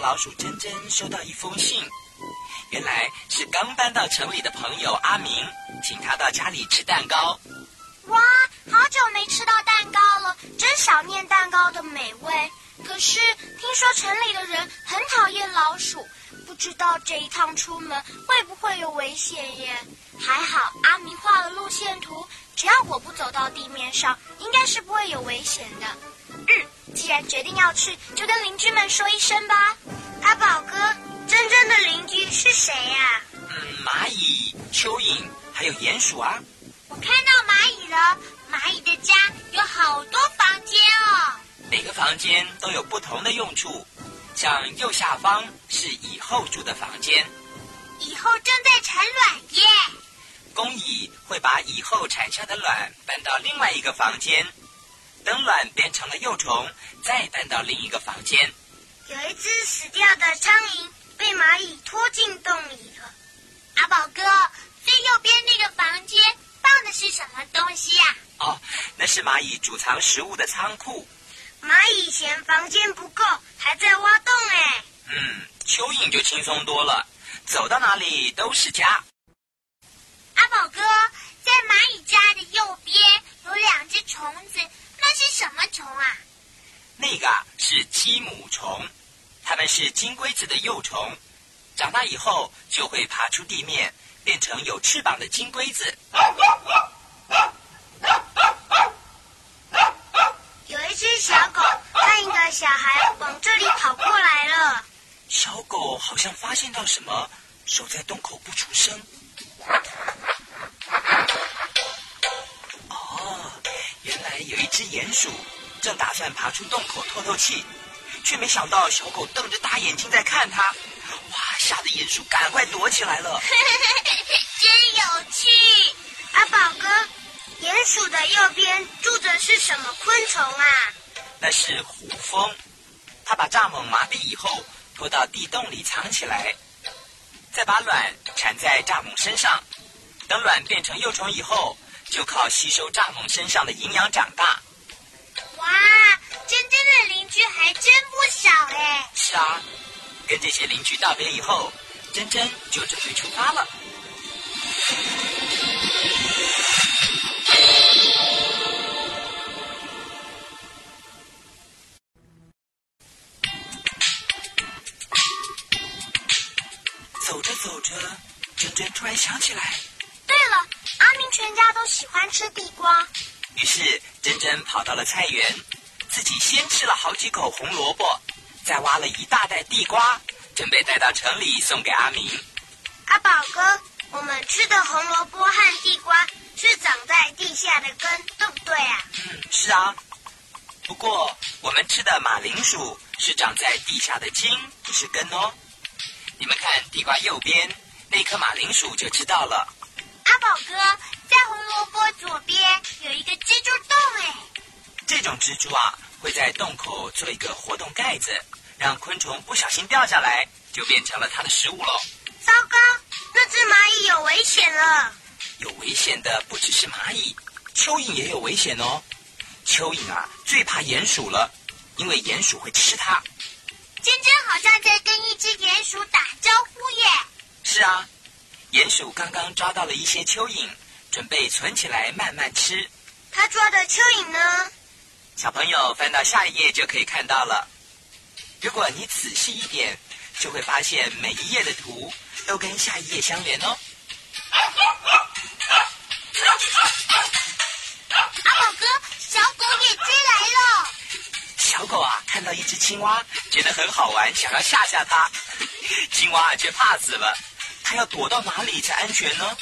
老鼠珍珍收到一封信，原来是刚搬到城里的朋友阿明，请他到家里吃蛋糕。哇，好久没吃到蛋糕了，真想念蛋糕的美味。可是听说城里的人很讨厌老鼠，不知道这一趟出门会不会有危险耶？还好阿明画了路线图，只要我不走到地面上，应该是不会有危险的。嗯，既然决定要去，就跟邻居们说一声吧。阿宝哥，真正的邻居是谁呀？嗯，蚂蚁、蚯蚓还有鼹鼠啊。我看到蚂蚁了，蚂蚁的家有好多房间哦。每个房间都有不同的用处，像右下方是蚁后住的房间。蚁后正在产卵耶。工蚁会把蚁后产下的卵搬到另外一个房间，等卵变成了幼虫，再搬到另一个房间。有一只死掉的苍蝇被蚂蚁拖进洞里了。阿宝哥，最右边那个房间放的是什么东西呀？哦，那是蚂蚁储藏食物的仓库。蚂蚁嫌房间不够，还在挖洞哎。嗯，蚯蚓就轻松多了，走到哪里都是家。阿宝哥，在蚂蚁家的右边有两只虫子，那是什么虫啊？那个是鸡母虫。它们是金龟子的幼虫，长大以后就会爬出地面，变成有翅膀的金龟子。有一只小狗看一个小孩往这里跑过来了，小狗好像发现到什么，守在洞口不出声。哦，原来有一只鼹鼠正打算爬出洞口透透气。却没想到小狗瞪着大眼睛在看它，哇！吓得鼹鼠赶快躲起来了。真有趣，阿宝哥，鼹鼠的右边住着是什么昆虫啊？那是胡蜂，它把蚱蜢麻痹以后拖到地洞里藏起来，再把卵缠在蚱蜢身上，等卵变成幼虫以后，就靠吸收蚱蜢身上的营养长大。哇！真真的邻居还真不少哎！是啊，跟这些邻居道别以后，珍珍就准备出发了。走着，珍珍突然想起来，对了，阿明全家都喜欢吃地瓜。于是珍珍跑到了菜园。自己先吃了好几口红萝卜，再挖了一大袋地瓜，准备带到城里送给阿明。阿宝哥，我们吃的红萝卜和地瓜是长在地下的根，对不对啊？嗯，是啊。不过我们吃的马铃薯是长在地下的茎，不是根哦。你们看地瓜右边那颗马铃薯就知道了。阿宝哥，在红萝卜左边有一个蜘蛛洞，哎。这种蜘蛛啊。会在洞口做一个活动盖子，让昆虫不小心掉下来，就变成了它的食物喽。糟糕，那只蚂蚁有危险了。有危险的不只是蚂蚁，蚯蚓也有危险哦。蚯蚓啊，最怕鼹鼠了，因为鼹鼠会吃它。珍珍好像在跟一只鼹鼠打招呼耶。是啊，鼹鼠刚刚抓到了一些蚯蚓，准备存起来慢慢吃。它抓的蚯蚓呢？小朋友翻到下一页就可以看到了。如果你仔细一点，就会发现每一页的图都跟下一页相连哦。狗啊，看到一只青蛙，觉得很好玩，想要吓吓它。青蛙啊却怕死了，它要躲到哪里才安全呢？